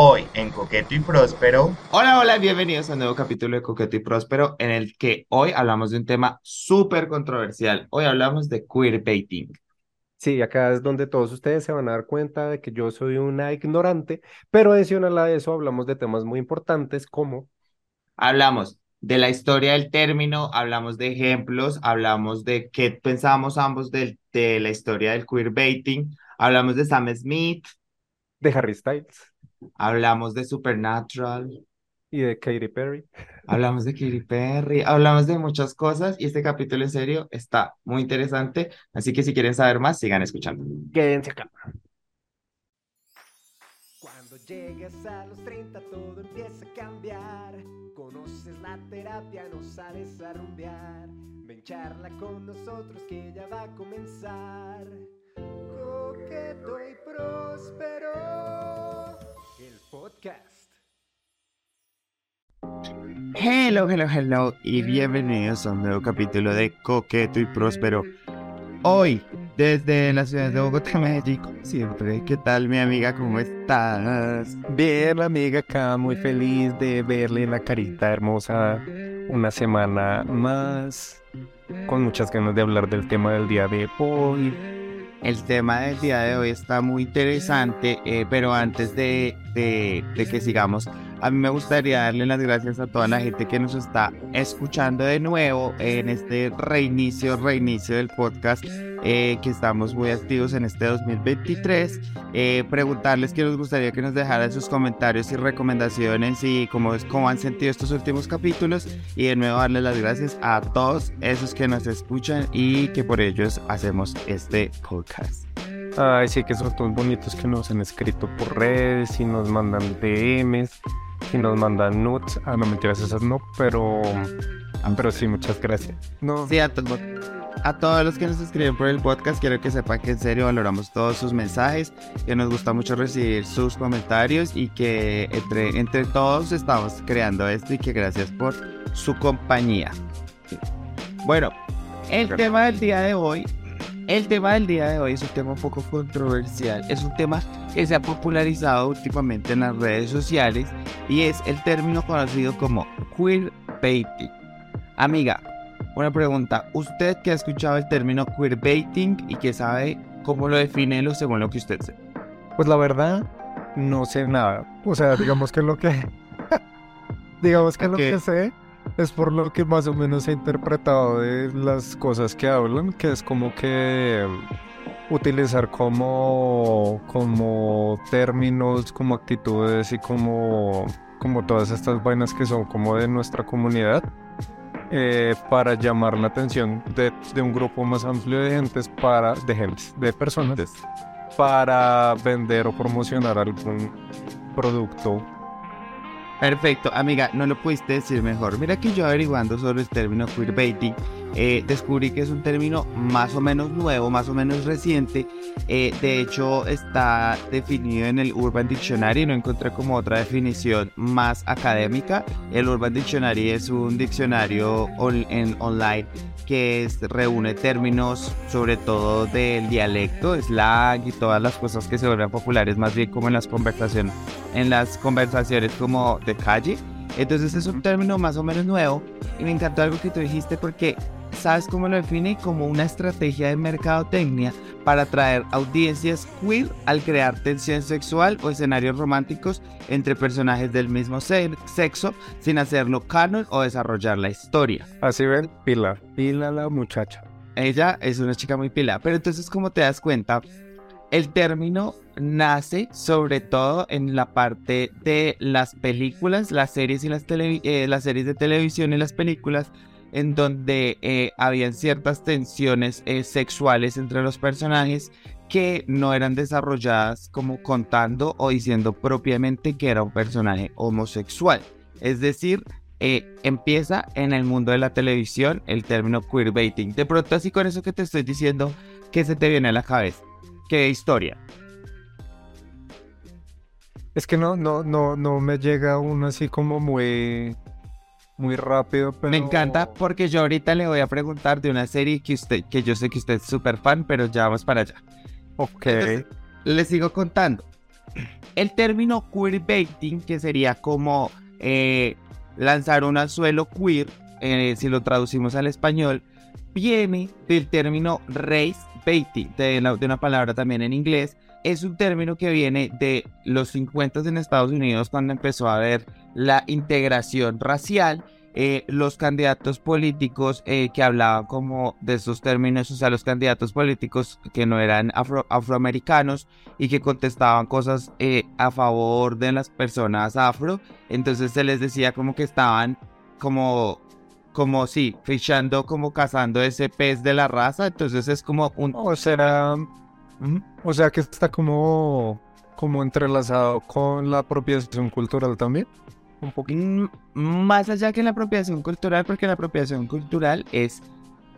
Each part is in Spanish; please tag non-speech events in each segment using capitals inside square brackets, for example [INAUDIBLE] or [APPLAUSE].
Hoy en Coqueto y Próspero. Hola, hola, bienvenidos a un nuevo capítulo de Coqueto y Próspero en el que hoy hablamos de un tema súper controversial. Hoy hablamos de queerbaiting. Sí, acá es donde todos ustedes se van a dar cuenta de que yo soy una ignorante, pero adicional a eso hablamos de temas muy importantes como... Hablamos de la historia del término, hablamos de ejemplos, hablamos de qué pensamos ambos de, de la historia del queerbaiting, hablamos de Sam Smith. De Harry Styles. Hablamos de Supernatural. Y de Katy Perry. Hablamos de Katy Perry, hablamos de muchas cosas y este capítulo en serio está muy interesante, así que si quieren saber más, sigan escuchando. Quédense acá. Cuando llegues a los 30 todo empieza a cambiar. Conoces la terapia, no sales a rumbear. Ven charla con nosotros que ya va a comenzar. Coqueto y próspero. Podcast. Hello, hello, hello y bienvenidos a un nuevo capítulo de Coqueto y Próspero. Hoy, desde la ciudad de Bogotá, México, siempre. ¿Qué tal, mi amiga? ¿Cómo estás? Bien, amiga, acá muy feliz de verle la carita hermosa una semana más. Con muchas ganas de hablar del tema del día de hoy. El tema del día de hoy está muy interesante, eh, pero antes de, de, de que sigamos, a mí me gustaría darle las gracias a toda la gente que nos está escuchando de nuevo en este reinicio, reinicio del podcast, eh, que estamos muy activos en este 2023. Eh, preguntarles que nos gustaría que nos dejaran sus comentarios y recomendaciones y cómo, cómo han sentido estos últimos capítulos. Y de nuevo darles las gracias a todos esos que nos escuchan y que por ellos hacemos este podcast. Ay, sí, que son todos bonitos que nos han escrito por redes y nos mandan DMs y nos mandan nudes. Ah, no mentiras, esas no, pero, pero sí, muchas gracias. No. Sí, a, to a, todos los que nos escriben por el podcast, quiero que sepan que en serio valoramos todos sus mensajes, que nos gusta mucho recibir sus comentarios y que entre, entre todos estamos creando esto y que gracias por su compañía. Bueno, el tema del día de hoy el tema del día de hoy es un tema un poco controversial, es un tema que se ha popularizado últimamente en las redes sociales y es el término conocido como queerbaiting. Amiga, una pregunta, ¿usted que ha escuchado el término queerbaiting y que sabe cómo lo define lo según lo que usted sé? Pues la verdad, no sé nada. O sea, digamos que lo que... [LAUGHS] digamos que okay. lo que sé es por lo que más o menos he interpretado de las cosas que hablan, que es como que utilizar como, como términos, como actitudes y como, como todas estas vainas que son como de nuestra comunidad eh, para llamar la atención de, de, un grupo más amplio de gentes para de gentes, de personas para vender o promocionar algún producto Perfecto, amiga, no lo pudiste decir mejor. Mira que yo averiguando sobre el término queerbaiting, eh, descubrí que es un término más o menos nuevo, más o menos reciente. Eh, de hecho, está definido en el Urban Dictionary, no encontré como otra definición más académica. El Urban Dictionary es un diccionario on en online que reúne términos sobre todo del dialecto, slang y todas las cosas que se vuelven populares, más bien como en las conversaciones, en las conversaciones como de calle. Entonces es un término más o menos nuevo y me encantó algo que tú dijiste porque ¿sabes cómo lo define? Como una estrategia de mercadotecnia para atraer audiencias queer al crear tensión sexual o escenarios románticos entre personajes del mismo sexo sin hacerlo canon o desarrollar la historia. Así ven, pila, pila la muchacha. Ella es una chica muy pila, pero entonces como te das cuenta, el término nace sobre todo en la parte de las películas, las series y las, eh, las series de televisión y las películas en donde eh, habían ciertas tensiones eh, sexuales entre los personajes que no eran desarrolladas como contando o diciendo propiamente que era un personaje homosexual. Es decir, eh, empieza en el mundo de la televisión el término queerbaiting. De pronto así con eso que te estoy diciendo, ¿qué se te viene a la cabeza? ¿Qué historia? Es que no, no, no, no me llega uno así como muy muy rápido, pero... Me encanta porque yo ahorita le voy a preguntar de una serie que usted, que yo sé que usted es súper fan, pero ya vamos para allá. Ok. Entonces, le sigo contando. el término queerbaiting, que sería como eh, lanzar un anzuelo queer, eh, si lo traducimos al español, viene del término race baiting, de, de una palabra también en inglés. Es un término que viene de los 50 en Estados Unidos cuando empezó a haber la integración racial eh, los candidatos políticos eh, que hablaban como de esos términos, o sea, los candidatos políticos que no eran afroamericanos y que contestaban cosas eh, a favor de las personas afro, entonces se les decía como que estaban como, como sí, fichando, como cazando ese pez de la raza, entonces es como un... o sea que está como, como entrelazado con la apropiación cultural también un poquito más allá que la apropiación cultural, porque la apropiación cultural es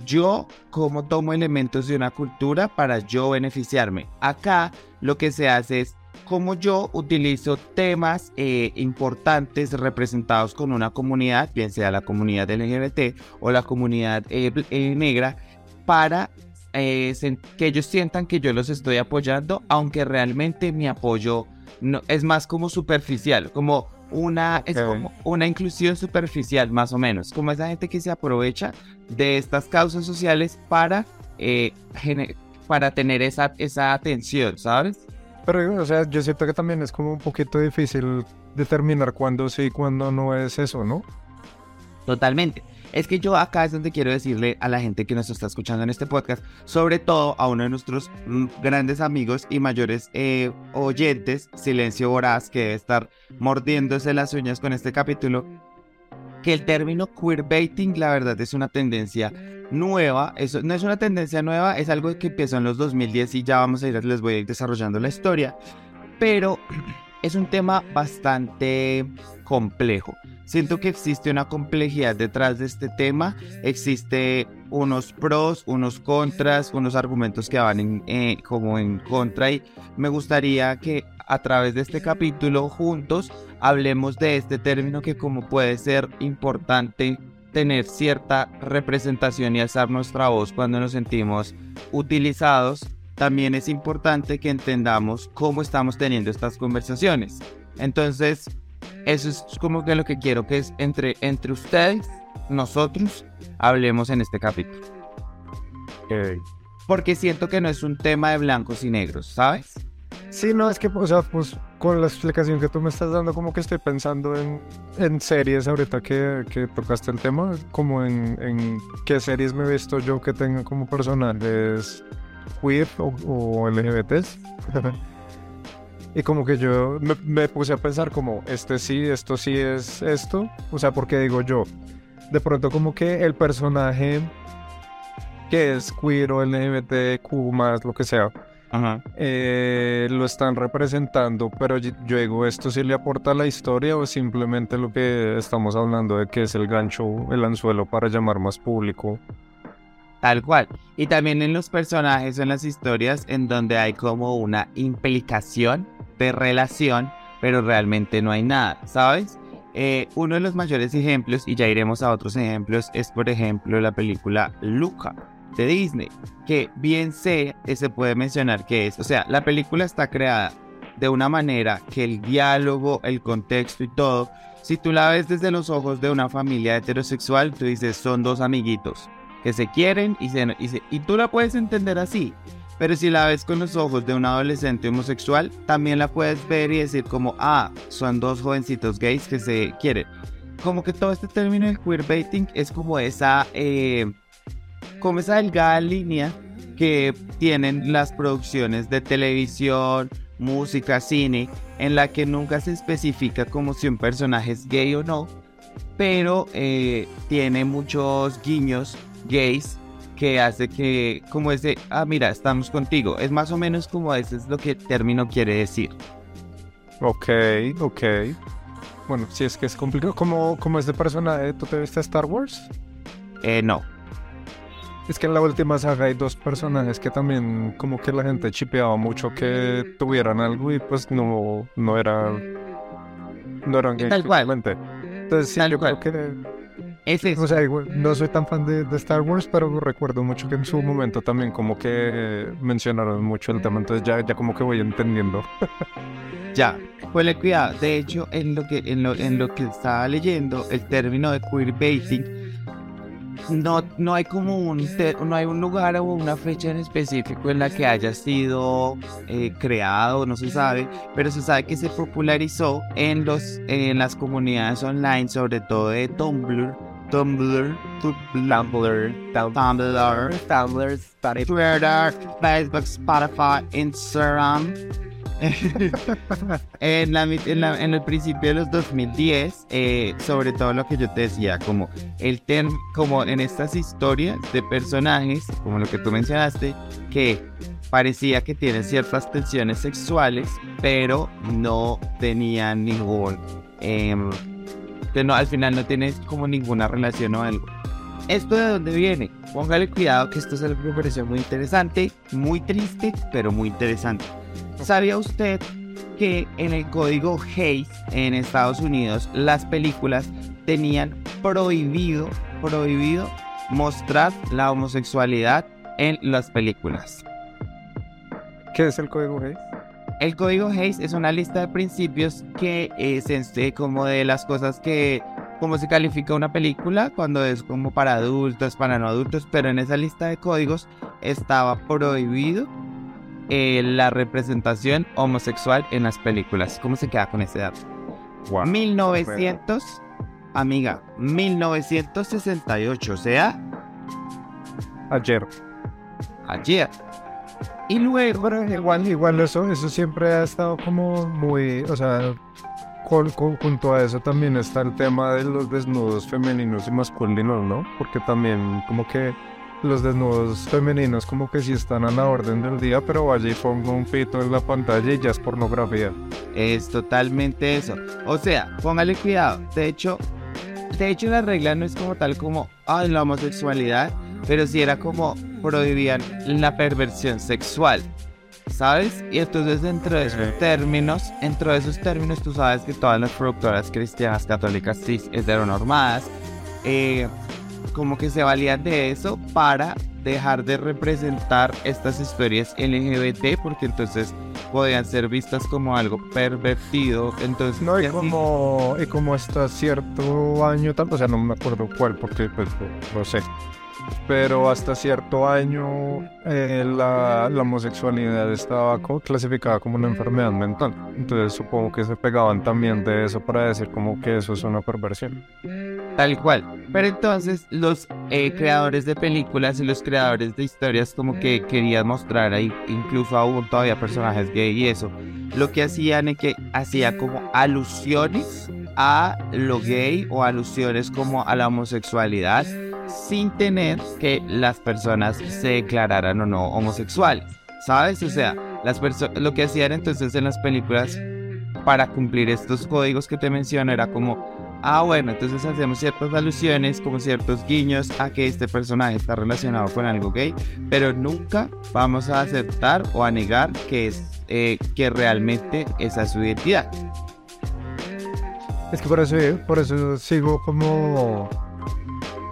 yo como tomo elementos de una cultura para yo beneficiarme. Acá lo que se hace es como yo utilizo temas eh, importantes representados con una comunidad, bien sea la comunidad LGBT o la comunidad eh, eh, negra, para que ellos sientan que yo los estoy apoyando, aunque realmente mi apoyo no, es más como superficial, como una, es como una inclusión superficial, más o menos, como esa gente que se aprovecha de estas causas sociales para, eh, para tener esa, esa atención, ¿sabes? Pero, o sea, yo siento que también es como un poquito difícil determinar cuándo sí y cuándo no es eso, ¿no? Totalmente. Es que yo acá es donde quiero decirle a la gente que nos está escuchando en este podcast, sobre todo a uno de nuestros mm, grandes amigos y mayores eh, oyentes, Silencio Voraz, que debe estar mordiéndose las uñas con este capítulo, que el término queerbaiting la verdad es una tendencia nueva, eso no es una tendencia nueva, es algo que empezó en los 2010 y ya vamos a ir, les voy a ir desarrollando la historia, pero [CLEARS THROAT] es un tema bastante complejo. Siento que existe una complejidad detrás de este tema, existe unos pros, unos contras, unos argumentos que van eh, como en contra y me gustaría que a través de este capítulo juntos hablemos de este término que como puede ser importante tener cierta representación y alzar nuestra voz cuando nos sentimos utilizados, también es importante que entendamos cómo estamos teniendo estas conversaciones. Entonces, eso es como que lo que quiero que es entre, entre ustedes, nosotros, hablemos en este capítulo. Porque siento que no es un tema de blancos y negros, ¿sabes? Sí, no, es que, o sea, pues con la explicación que tú me estás dando, como que estoy pensando en, en series ahorita que, que, tocaste el tema, como en, en, qué series me he visto yo que tengan como personajes queer o, o LGBTs. [LAUGHS] Y como que yo me, puse a pensar como, este sí, esto sí es esto. O sea, porque digo yo, de pronto como que el personaje que es queer o LGBTQ más, lo que sea, eh, lo están representando, pero yo digo, ¿esto sí le aporta a la historia o simplemente lo que estamos hablando de que es el gancho, el anzuelo para llamar más público? Tal cual. Y también en los personajes, en las historias, en donde hay como una implicación de relación, pero realmente no hay nada, ¿sabes? Eh, uno de los mayores ejemplos, y ya iremos a otros ejemplos, es por ejemplo la película Luca de Disney, que bien sé, que se puede mencionar que es, o sea, la película está creada de una manera que el diálogo, el contexto y todo, si tú la ves desde los ojos de una familia heterosexual, tú dices, son dos amiguitos que se quieren y, se, y, tú la puedes entender así. Pero si la ves con los ojos de un adolescente homosexual, también la puedes ver y decir como, ah, son dos jovencitos gays que se quieren. Como que todo este término de queerbaiting es como esa, eh, como esa delgada línea que tienen las producciones de televisión, música, cine, en la que nunca se especifica como si un personaje es gay o no, pero eh, tiene muchos guiños gays que hace que, como ese, ah, mira, estamos contigo. Es más o menos como ese es lo que el término quiere decir. Ok, ok. Bueno, si es que es complicado. ¿Cómo, cómo es de personaje? ¿Tú te viste Star Wars? Eh, no. Es que en la última saga hay dos personajes que también como que la gente chipeaba mucho que tuvieran algo y pues no, no eran no eran gays. Tal cual. Entonces sí, yo creo que o sea, no soy tan fan de, Star Wars, pero recuerdo mucho que en su momento también como que mencionaron mucho el tema, entonces ya, ya como que voy entendiendo. [LAUGHS] Ya, ponle cuidado. De hecho, en lo que, en lo, en lo que estaba leyendo, el término de queerbaiting, no, no hay como un, no hay un lugar o una fecha en específico en la que haya sido eh, creado, no se sabe, pero se sabe que se popularizó en, los, en las comunidades online, sobre todo de Tumblr, Tumblr, Tumblr, Tumblr, Tumblr. Twitter, Facebook, Spotify, Instagram. [LAUGHS] en, la, en, la- en el principio de los 2010, eh, sobre todo lo que yo te decía, como el term, como en estas historias de personajes, como lo que tú mencionaste, que parecía que tienen ciertas tensiones sexuales, pero no tenían ningún, em, que no, al final no tienes como ninguna relación o algo. ¿Esto de dónde viene? Póngale cuidado que esto es algo que pareció muy interesante, muy triste, pero muy interesante. ¿Sabía usted que en el código Hayes en Estados Unidos las películas tenían prohibido, prohibido mostrar la homosexualidad en las películas? ¿Qué es el código Hayes? El código Hayes es una lista de principios que es este, como de las cosas que, como se califica una película cuando es como para adultos, para no adultos, pero en esa lista de códigos estaba prohibido eh, la representación homosexual en las películas. ¿Cómo se queda con ese dato? 1900, amiga, 1968, o sea, Ayer. ayer. Y luego, igual, igual eso, eso siempre ha estado como muy, o sea, con- con- junto a eso también está el tema de los desnudos femeninos y masculinos, ¿no? Porque también como que los desnudos femeninos como que sí están a la orden del día, pero vaya y pongo un pito en la pantalla y ya es pornografía. Es totalmente eso. O sea, póngale cuidado. De hecho, de hecho la regla no es como tal como ay, la homosexualidad, pero sí era como prohibían la perversión sexual. ¿Sabes? Y entonces dentro de esos términos, dentro de esos términos tú sabes que todas las productoras cristianas, católicas, cis, heteronormadas, eh, como que se valían de eso para dejar de representar estas historias LGBT porque entonces podían ser vistas como algo pervertido. Entonces, No, y como, y como hasta cierto año, tal- o sea, no me acuerdo cuál, porque pues no sé. Pero hasta cierto año eh, la, la homosexualidad estaba co- clasificada como una enfermedad mental. Entonces supongo que se pegaban también de eso para decir como que eso es una perversión. Tal cual. Pero entonces los eh, creadores de películas y los creadores de historias como que querían mostrar ahí incluso aún todavía personajes gay y eso. Lo que hacían es que hacía como alusiones a lo gay o alusiones como a la homosexualidad sin tener que las personas se declararan o no homosexuales. ¿Sabes? O sea, las lo que hacían entonces en las películas para cumplir estos códigos que te menciono era como Ah, bueno, entonces hacemos ciertas alusiones, como ciertos guiños a que este personaje está relacionado con algo gay, pero nunca vamos a aceptar o a negar que es eh, que realmente esa es su identidad. Es que por eso, por eso sigo como,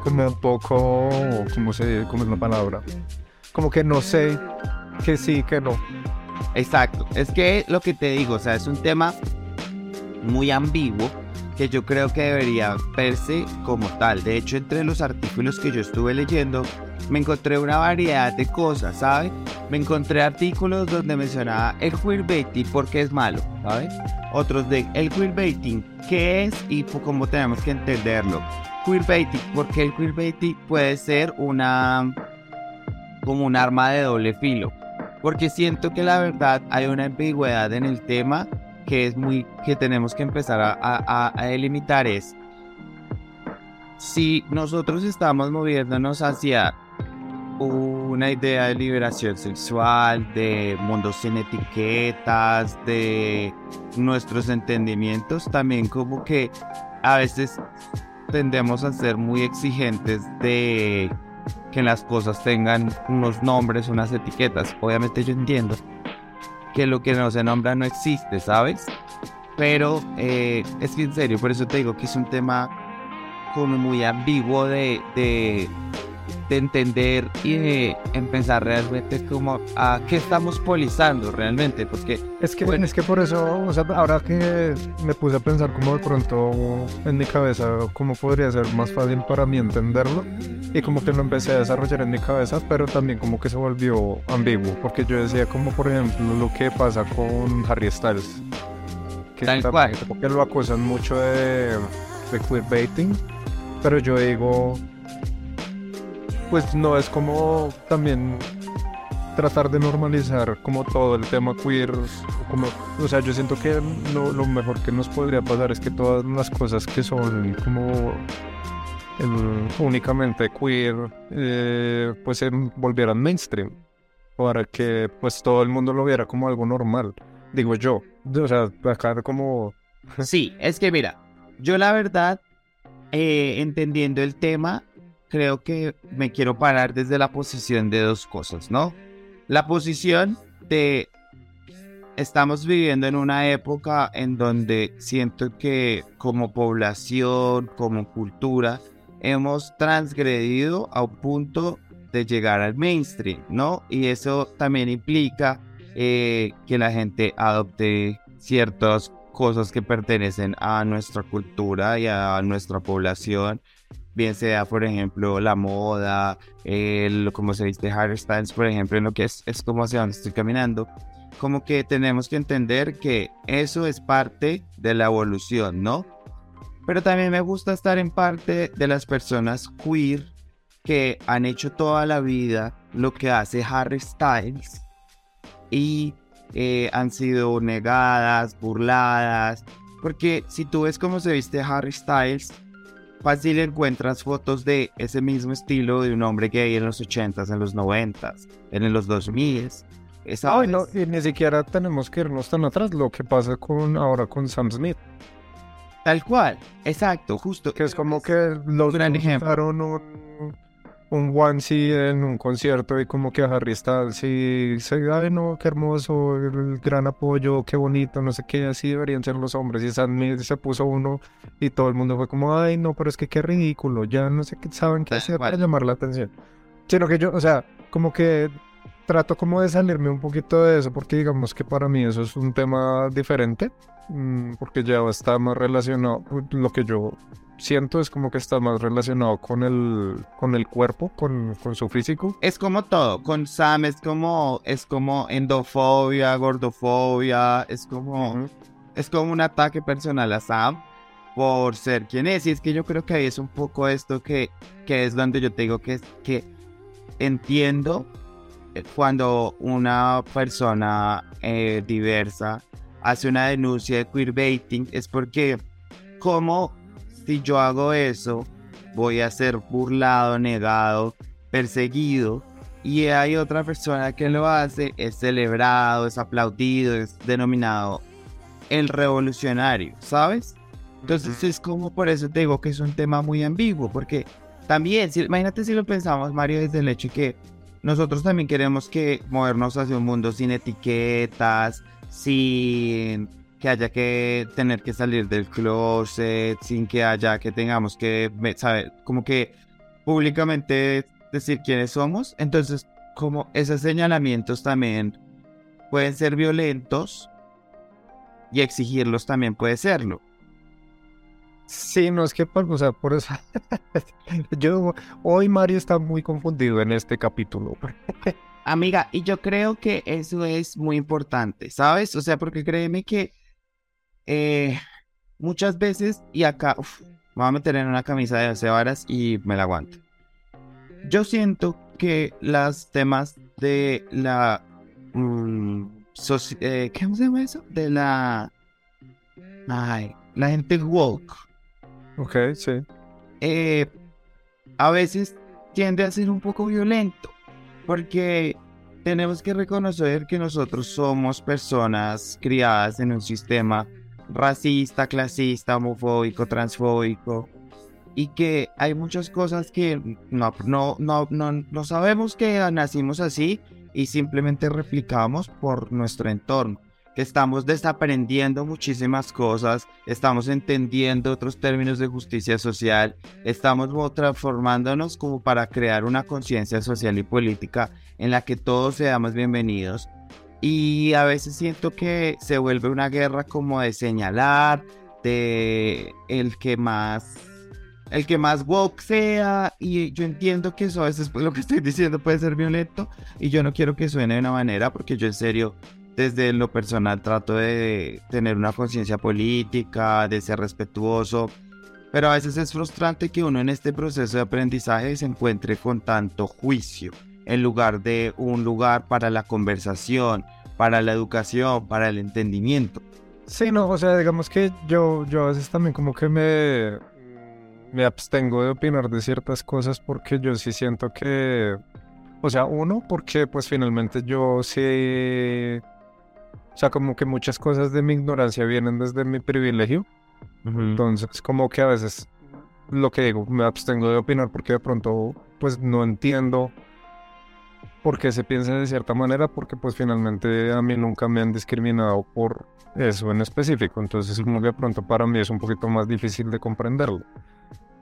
como un poco, ¿cómo se? ¿Cómo es la palabra? Como que no sé que sí, que no. Exacto. Es que lo que te digo, o sea, es un tema muy ambiguo que yo creo que debería verse como tal. De hecho, entre los artículos que yo estuve leyendo, me encontré una variedad de cosas, ¿sabes? Me encontré artículos donde mencionaba el queerbaiting porque es malo, ¿sabes? Otros de el queerbaiting, ¿qué es y cómo tenemos que entenderlo? Queerbaiting, porque el queerbaiting puede ser una como un arma de doble filo porque siento que la verdad hay una ambigüedad en el tema que es muy que tenemos que empezar a, a- a delimitar es si nosotros estamos moviéndonos hacia una idea de liberación sexual, de mundos sin etiquetas, de nuestros entendimientos, también como que a veces tendemos a ser muy exigentes de que las cosas tengan unos nombres, unas etiquetas. Obviamente yo entiendo que lo que no se nombra no existe, ¿sabes? Pero eh, es que en serio, por eso te digo que es un tema como muy ambiguo de, de, de entender y de empezar realmente como a qué estamos polizando realmente, porque Es que, Bueno. es que por eso, o sea, ahora que me puse a pensar como de pronto en mi cabeza cómo podría ser más fácil para mí entenderlo y como que lo empecé a desarrollar en mi cabeza, pero también como que se volvió ambiguo, porque yo decía como por ejemplo lo que pasa con Harry Styles, que Tal también cual. que lo acusan mucho de, de queerbaiting, pero yo digo, pues no es como también tratar de normalizar como todo el tema queer, como, o sea, yo siento que lo, lo mejor que nos podría pasar es que todas las cosas que son como únicamente queer, eh, pues se volvieran mainstream, para que pues todo el mundo lo viera como algo normal, digo yo, o sea, acá como, Sí, es que mira, yo la verdad, eh, entendiendo el tema, creo que me quiero parar desde la posición de dos cosas, ¿no? La posición de estamos viviendo en una época en donde siento que como población, como cultura, hemos transgredido a un punto de llegar al mainstream, ¿no? Y eso también implica eh, que la gente adopte ciertas cosas que pertenecen a nuestra cultura y a nuestra población, bien sea, por ejemplo, la moda, el, como se dice, Harry Styles, por ejemplo, en lo que es, es como hacia donde estoy caminando, como que tenemos que entender que eso es parte de la evolución, ¿no? Pero también me gusta estar en parte de las personas queer que han hecho toda la vida lo que hace Harry Styles y eh, han sido negadas, burladas, porque si tú ves cómo se viste Harry Styles, fácil encuentras fotos de ese mismo estilo de un hombre gay en los 80s, en los 90s, en los 2000s. Esa Ay, no, y ni siquiera tenemos que irnos tan atrás, lo que pasa con ahora con Sam Smith. Tal cual, exacto, justo. Que es como que los gran ejemplo. un, un onesie en un concierto y como que Harry Styles y se ay no, qué hermoso, el gran apoyo, qué bonito, no sé qué, así deberían ser los hombres. Y Sam Smith se puso uno y todo el mundo fue como, ay no, pero es que qué ridículo, ya no sé qué saben qué hacer para llamar la atención. Sino que yo, o sea, como que trato como de salirme un poquito de eso porque digamos que para mí eso es un tema diferente mm, porque ya está más relacionado lo que yo siento es como que está más relacionado con el con el cuerpo con, con su físico Es como todo, con Sam es como, es como endofobia, gordofobia, es como, es como un ataque personal a Sam por ser quien es. Y es que yo creo que ahí es un poco esto que, que es donde yo te digo que, que entiendo cuando una persona eh, diversa hace una denuncia de queerbaiting, es porque como si yo hago eso, voy a ser burlado, negado, perseguido. Y hay otra persona que lo hace, es celebrado, es aplaudido, es denominado el revolucionario, ¿sabes? Entonces es como por eso te digo que es un tema muy ambiguo, porque también, si, imagínate si lo pensamos, Mario, desde el hecho que nosotros también queremos que movernos hacia un mundo sin etiquetas, sin que haya que tener que salir del closet, sin que haya que tengamos que, saber, como que públicamente decir quiénes somos. Entonces, como esos señalamientos también pueden ser violentos y exigirlos también puede serlo. Sí no es que por- o sea por eso [LAUGHS] yo hoy Mario está muy confundido en este capítulo Amiga, y yo creo que eso es muy importante, ¿sabes? O sea, porque créeme que eh, muchas veces, y acá, uf, me voy a meter en una camisa de 12 varas y me la aguanto. Yo siento que los temas de la... soci- eh, ¿Cómo se llama eso? De la... Ay, la gente woke. Ok sí eh, a veces tiende a ser un poco violento, porque tenemos que reconocer que nosotros somos personas criadas en un sistema racista, clasista, homofóbico, transfóbico, y que hay muchas cosas que no, no, no, no, no sabemos que nacimos así y simplemente replicamos por nuestro entorno. Estamos desaprendiendo muchísimas cosas, estamos entendiendo otros términos de justicia social, estamos transformándonos como para crear una conciencia social y política en la que todos seamos bienvenidos. Y a veces siento que se vuelve una guerra como de señalar, de el que más el que más woke sea y yo entiendo que eso a veces lo que estoy diciendo puede ser violento y yo no quiero que suene de una manera porque yo en serio desde lo personal trato de tener una conciencia política, de ser respetuoso, pero a veces es frustrante que uno en este proceso de aprendizaje se encuentre con tanto juicio en lugar de un lugar para la conversación, para la educación, para el entendimiento. Sí, no, o sea, digamos que yo, yo a veces también como que me, me abstengo de opinar de ciertas cosas porque yo sí siento que, o sea, uno, porque pues finalmente yo sí o sea, como que muchas cosas de mi ignorancia vienen desde mi privilegio. Entonces, como que a veces lo que digo, me abstengo de opinar porque de pronto, pues no entiendo por qué se piensa de cierta manera, porque pues finalmente a mí nunca me han discriminado por eso en específico. Entonces, como que de pronto para mí es un poquito más difícil de comprenderlo.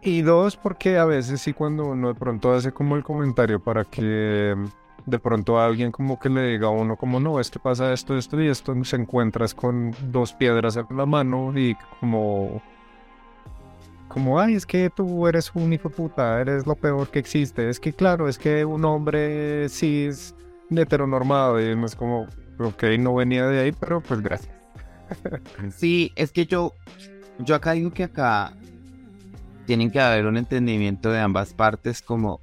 Y dos, porque a veces sí cuando uno de pronto hace como el comentario para que de pronto alguien como que le diga a uno como no, es que pasa esto, esto y esto, se encuentras con dos piedras en la mano y como como, ay, es que tú eres un hijo puta, eres lo peor que existe. Es que, claro, es que un hombre cis heteronormado y es como, ok, no venía de ahí, pero pues gracias. [LAUGHS] Sí, es que yo, yo acá digo que acá tienen que haber un entendimiento de ambas partes, como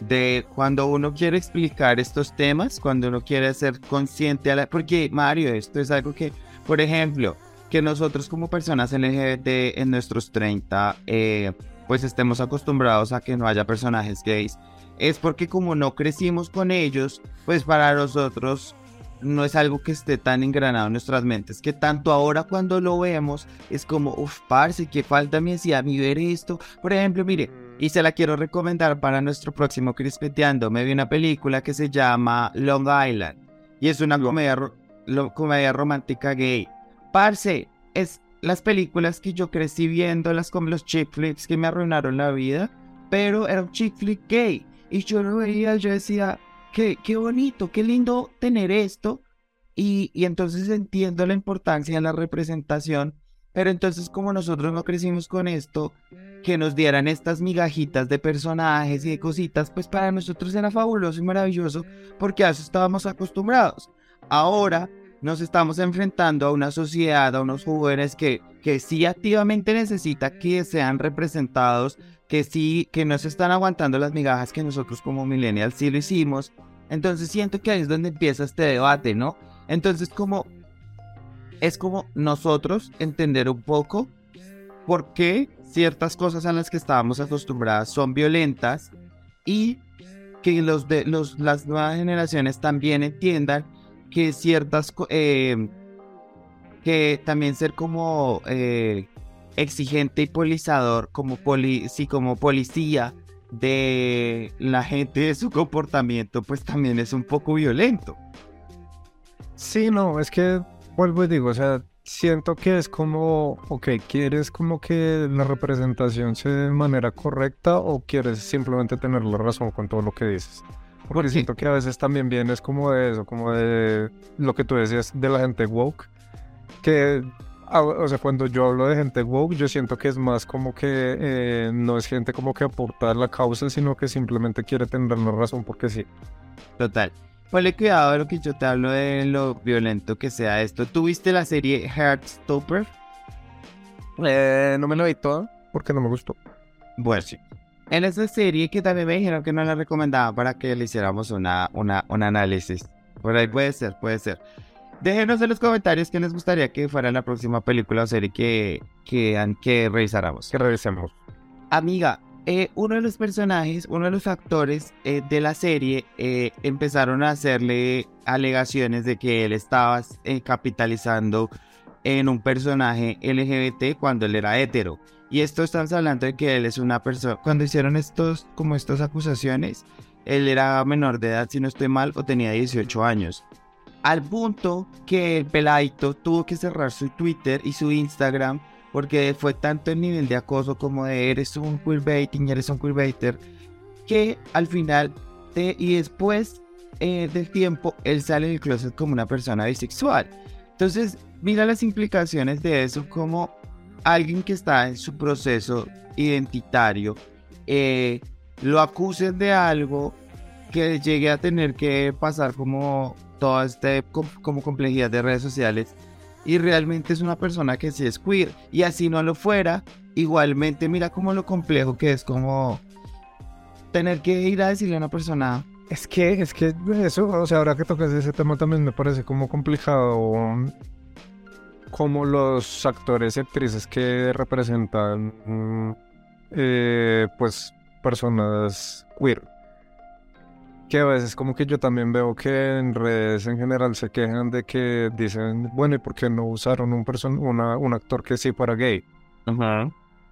de cuando uno quiere explicar estos temas, cuando uno quiere ser consciente, a la, porque Mario, esto es algo que, por ejemplo, que nosotros como personas LGBT en nuestros 30, eh, pues estemos acostumbrados a que no haya personajes gays, es porque como no crecimos con ellos, pues para nosotros no es algo que esté tan engranado en nuestras mentes, que tanto ahora cuando lo vemos es como, uff, parce, que falta me decía a mí ver esto. Por ejemplo, mire, y se la quiero recomendar para nuestro próximo Crispeteando. Me vi una película que se llama Long Island y es una comedia, comedia romántica gay. Parce, es las películas que yo crecí viendo, las como los chick flicks que me arruinaron la vida, pero era un chick flick gay. Y yo lo veía, yo decía, qué, qué bonito, qué lindo tener esto. Y, y entonces entiendo la importancia de la representación pero entonces como nosotros no crecimos con esto, que nos dieran estas migajitas de personajes y de cositas, pues para nosotros era fabuloso y maravilloso porque a eso estábamos acostumbrados. Ahora nos estamos enfrentando a una sociedad, a unos jóvenes que, que sí activamente necesita que sean representados, que sí, que no se están aguantando las migajas que nosotros como millennials sí lo hicimos. Entonces siento que ahí es donde empieza este debate, ¿no? Entonces como es como nosotros entender un poco por qué ciertas cosas a las que estábamos acostumbradas son violentas y que los de los, las nuevas generaciones también entiendan que ciertas eh, que también ser como eh, exigente y polizador como poli, sí, como policía de la gente de su comportamiento pues también es un poco violento. Sí no es que vuelvo y digo, o sea, siento que es como, ok, ¿quieres como que la representación sea de manera correcta o quieres simplemente tener la razón con todo lo que dices? Porque siento que a veces también viene es como de eso, como de lo que tú decías de la gente woke, que, o sea, cuando yo hablo de gente woke, yo siento que es más como que eh, no es gente como que aporta la causa, sino que simplemente quiere tener la razón porque sí. Total. Ponle cuidado de lo que yo te hablo de lo violento que sea esto. ¿Tuviste la serie Heartstopper? Eh, no me lo vi todo porque no me gustó. Bueno, sí. En esa serie que también me dijeron que no la recomendaba para que le hiciéramos una, una, un análisis. Por ahí puede ser, puede ser. Déjenos en los comentarios qué les gustaría que fuera la próxima película o serie que, que, que revisáramos. Que revisemos. Amiga, eh, uno de los personajes, uno de los actores eh, de la serie eh, empezaron a hacerle alegaciones de que él estaba capitalizando en un personaje LGBT cuando él era hetero. Y esto estamos hablando de que él es una persona. Cuando hicieron estos, como estas acusaciones, él era menor de edad, si no estoy mal, o tenía 18 años. al punto que el peladito tuvo que cerrar su Twitter y su Instagram porque fue tanto el nivel de acoso como de eres un queerbaiting, eres un queerbaiter, que al final y después eh, del tiempo él sale del closet como una persona bisexual. Entonces, mira las implicaciones de eso como alguien que está en su proceso identitario, eh, lo acusen de algo que llegue a tener que pasar como toda esta como complejidad de redes sociales y realmente es una persona que sí es queer y así no lo fuera, igualmente mira como lo complejo que es como tener que ir a decirle a una persona es que, es que eso, o sea, ahora que tocas ese tema también me parece como complicado. Como los actores y actrices que representan mm, eh, pues personas queer que a veces como que yo también veo que en redes en general se quejan de que dicen, bueno, ¿y por qué no usaron un, person una, un actor que sí para gay?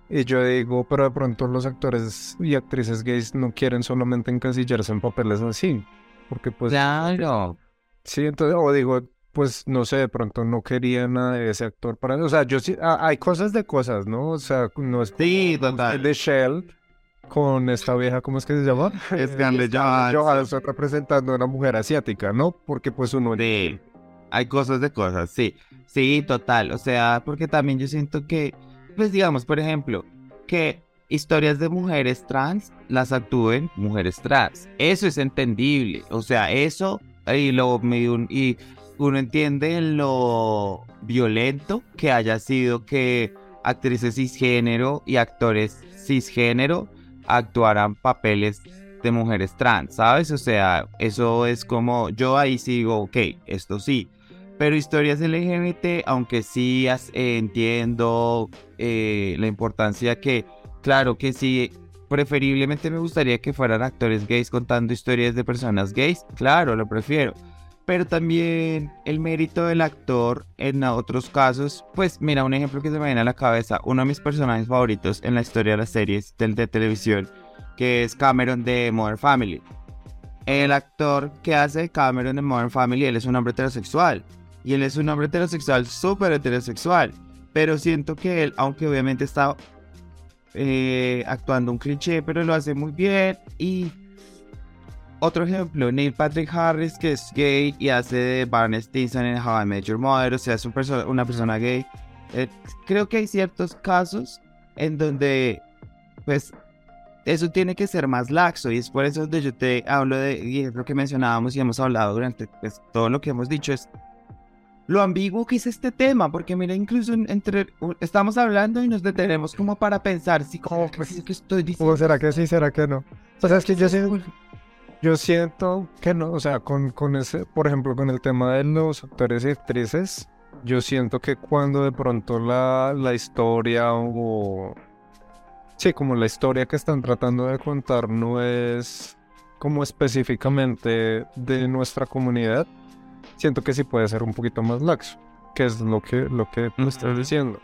Y yo digo, pero de pronto los actores y actrices gays no quieren solamente encasillarse en papeles así. Porque pues... Claro. Sí, entonces, o digo, pues no sé, de pronto no quería nada de ese actor para... O sea, yo sí, hay cosas de cosas, ¿no? O sea, no es... Sí, total. De Shell con esta vieja, ¿cómo es que se llama? [LAUGHS] Es grande Johansson. Representando a una mujer asiática, ¿no? Porque pues uno... Sí, hay cosas de cosas, sí. Sí, total. O sea, porque también yo siento que, pues digamos, por ejemplo, que historias de mujeres trans las actúen mujeres trans. Eso es entendible. O sea, eso y lo y uno entiende lo violento que haya sido que actrices cisgénero y actores cisgénero actuaran papeles de mujeres trans, ¿sabes? O sea, eso es como, yo ahí sigo, ok, esto sí. Pero historias LGBT, aunque sí entiendo eh, la importancia que, claro que sí, preferiblemente me gustaría que fueran actores gays contando historias de personas gays, claro, lo prefiero pero también el mérito del actor en otros casos, pues mira, un ejemplo que se me viene a la cabeza, uno de mis personajes favoritos en la historia de las series de, televisión, que es Cameron de Modern Family. El actor que hace Cameron de Modern Family, él es un hombre heterosexual, y él es un hombre heterosexual súper heterosexual, pero siento que él, aunque obviamente está eh, actuando un cliché, pero lo hace muy bien y otro ejemplo, Neil Patrick Harris, que es gay y hace de Barney Stinson en How I Met Your Mother, o sea, es una persona gay. Eh, creo que hay ciertos casos en donde, pues, eso tiene que ser más laxo y es por eso donde yo te hablo de, y es lo que mencionábamos y hemos hablado durante pues, todo lo que hemos dicho, es lo ambiguo que es este tema, porque mira, incluso entre, estamos hablando y nos detenemos como para pensar si como pues, que estoy diciendo. ¿Será que sí, será que no? O sea, es que yo sé... Yo siento que no, o sea, con, con ese, por ejemplo, con el tema de los actores y actrices, yo siento que cuando de pronto la, la historia o... Sí, como la historia que están tratando de contar no es como específicamente de nuestra comunidad, siento que sí puede ser un poquito más laxo, que es lo que, lo que estás diciendo.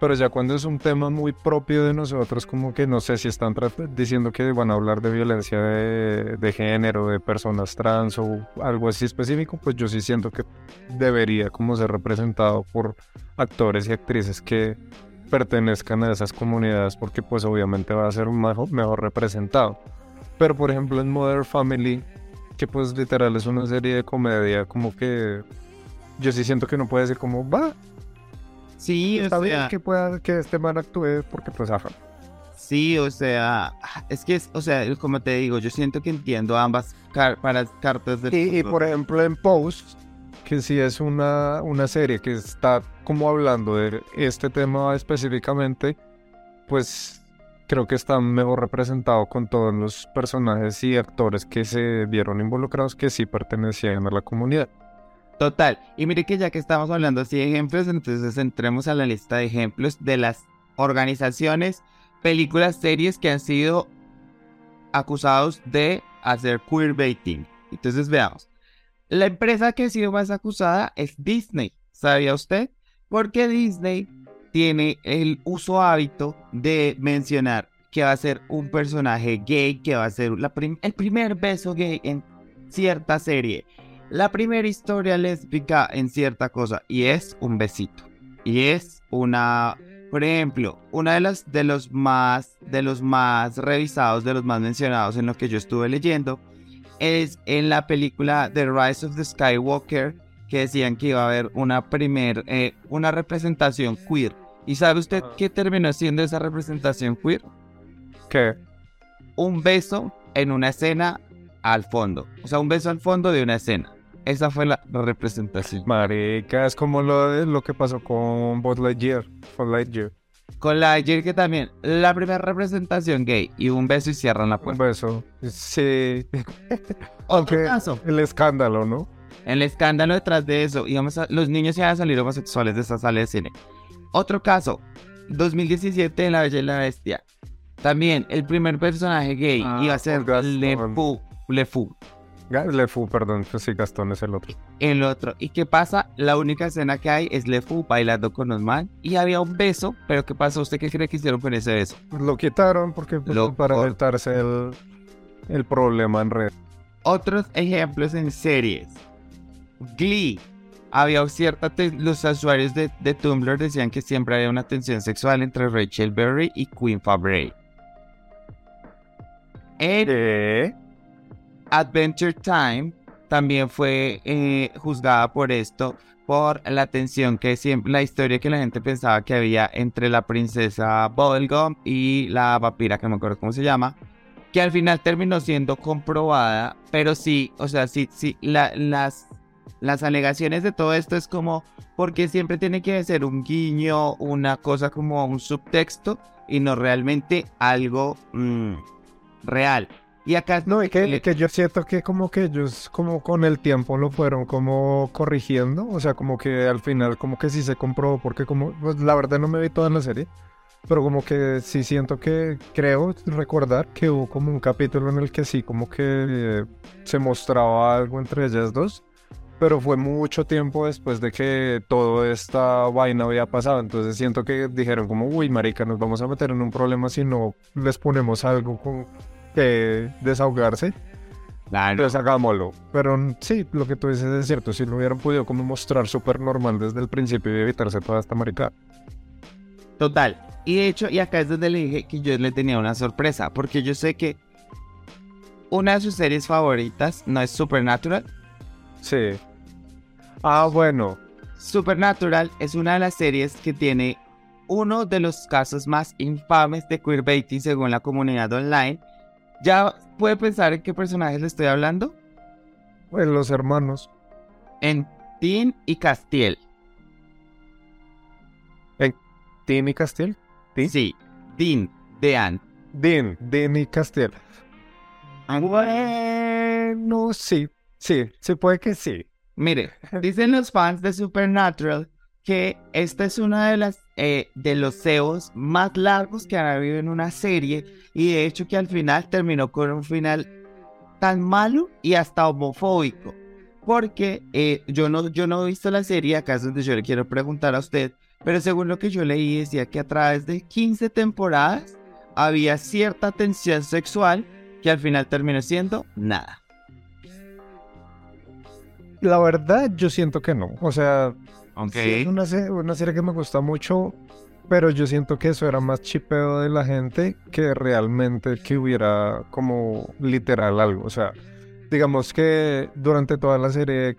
Pero ya cuando es un tema muy propio de nosotros, como que no sé si están diciendo que van a hablar de violencia de, género, de personas trans o algo así específico, pues yo sí siento que debería como ser representado por actores y actrices que pertenezcan a esas comunidades, porque pues obviamente va a ser mejor, mejor representado. Pero por ejemplo en Mother Family, que pues literal es una serie de comedia, como que yo sí siento que no puede ser como, va, Sí, está bien que pueda que este man actúe porque pues ajá. Sí, o sea, es que es, o sea, como te digo, yo siento que entiendo ambas para cartas de y, y, por ejemplo en Post, que sí es una, una serie que está como hablando de este tema específicamente, pues creo que está mejor representado con todos los personajes y actores que se vieron involucrados que sí pertenecían a la comunidad. Total. Y mire que ya que estamos hablando así de ejemplos, entonces entremos a la lista de ejemplos de las organizaciones, películas, series que han sido acusados de hacer queerbaiting. Entonces veamos. La empresa que ha sido más acusada es Disney. ¿Sabía usted? Porque Disney tiene el uso hábito de mencionar que va a ser un personaje gay, que va a ser el primer beso gay en cierta serie la primera historia lésbica en cierta cosa y es un besito. Y es una, por ejemplo, una de las de los más de los más revisados, de los más mencionados en lo que yo estuve leyendo es en la película The Rise of the Skywalker que decían que iba a haber una primer eh, una representación queer. ¿Y sabe usted Ajá. qué terminó siendo esa representación queer? ¿Qué? Un beso en una escena al fondo. O sea, un beso al fondo de una escena. Esa fue la representación. Marica, es como lo, de- lo que pasó con Buzz Lightyear. Buzz Lightyear. Con ayer que también, la primera representación gay y un beso y cierran la Un puerta. beso. Sí. Otro [LAUGHS] Aunque caso, el escándalo, ¿no? el escándalo detrás de eso, a- los niños iban a salir homosexuales de esa sala de cine. Otro caso, 2017 en La Bella y la Bestia. También el primer personaje gay Ah, iba a ser Gastón. Le Fou, Le Fou, perdón, pues sí, Gastón es el otro. el otro. ¿Y qué pasa? La única escena que hay es Le Fou bailando con los man y había un beso, pero ¿qué pasó? ¿Usted qué cree que hicieron con ese beso? Lo quitaron porque pues, Lo para evitarse el, el problema en red. Otros ejemplos en series. Glee. Había cierta... Los usuarios de, de Tumblr decían que siempre había una tensión sexual entre Rachel Berry y Queen Fabre. Adventure Time también fue eh, juzgada por esto, por la tensión que siempre, la historia que la gente pensaba que había entre la princesa Bubblegum y la vampira, que no me acuerdo cómo se llama, que al final terminó siendo comprobada, pero sí, o sea, sí, sí, la- las, las alegaciones de todo esto es como, porque siempre tiene que ser un guiño, una cosa como un subtexto y no realmente algo mm, real. Y acá No, y que, que yo siento que como que ellos como con el tiempo lo fueron como corrigiendo, o sea, como que al final como que sí se comprobó, porque como, pues la verdad no me vi toda la serie, pero como que sí siento que creo recordar que hubo como un capítulo en el que sí como que eh, se mostraba algo entre ellas dos, pero fue mucho tiempo después de que toda esta vaina había pasado, entonces siento que dijeron como, uy, marica, nos vamos a meter en un problema si no les ponemos algo con que desahogarse, Claro. entonces hagámoslo. Pero sí, lo que tú dices es cierto, si lo hubieran podido como mostrar súper normal desde el principio y evitarse toda esta marica. Total. Y de hecho, y acá es donde le dije que yo le tenía una sorpresa, porque yo sé que una de sus series favoritas no es Supernatural. Sí. Ah, bueno. Supernatural es una de las series que tiene uno de los casos más infames de queerbaiting según la comunidad online. ¿Ya puede pensar en qué personajes le estoy hablando? pues, los hermanos. En Dean y Castiel. Dean y Castiel. ¿Sí? Sí, Dean, Dean. Dean, Dean y Castiel. Bueno, sí. Sí, sí puede que sí. Mire, [LAUGHS] dicen los fans de Supernatural que esta es una de las eh, de los CEOs más largos que han habido en una serie y de hecho que al final terminó con un final tan malo y hasta homofóbico. Porque eh, yo, no, yo no he visto la serie, acá es donde yo le quiero preguntar a usted, pero según lo que yo leí decía que a través de 15 temporadas había cierta tensión sexual que al final terminó siendo nada. La verdad, yo siento que no. O sea, Ok. sí es una serie que me gusta mucho, pero yo siento que eso era más chipeo de la gente que realmente que hubiera como literal algo. O sea, digamos que durante toda la serie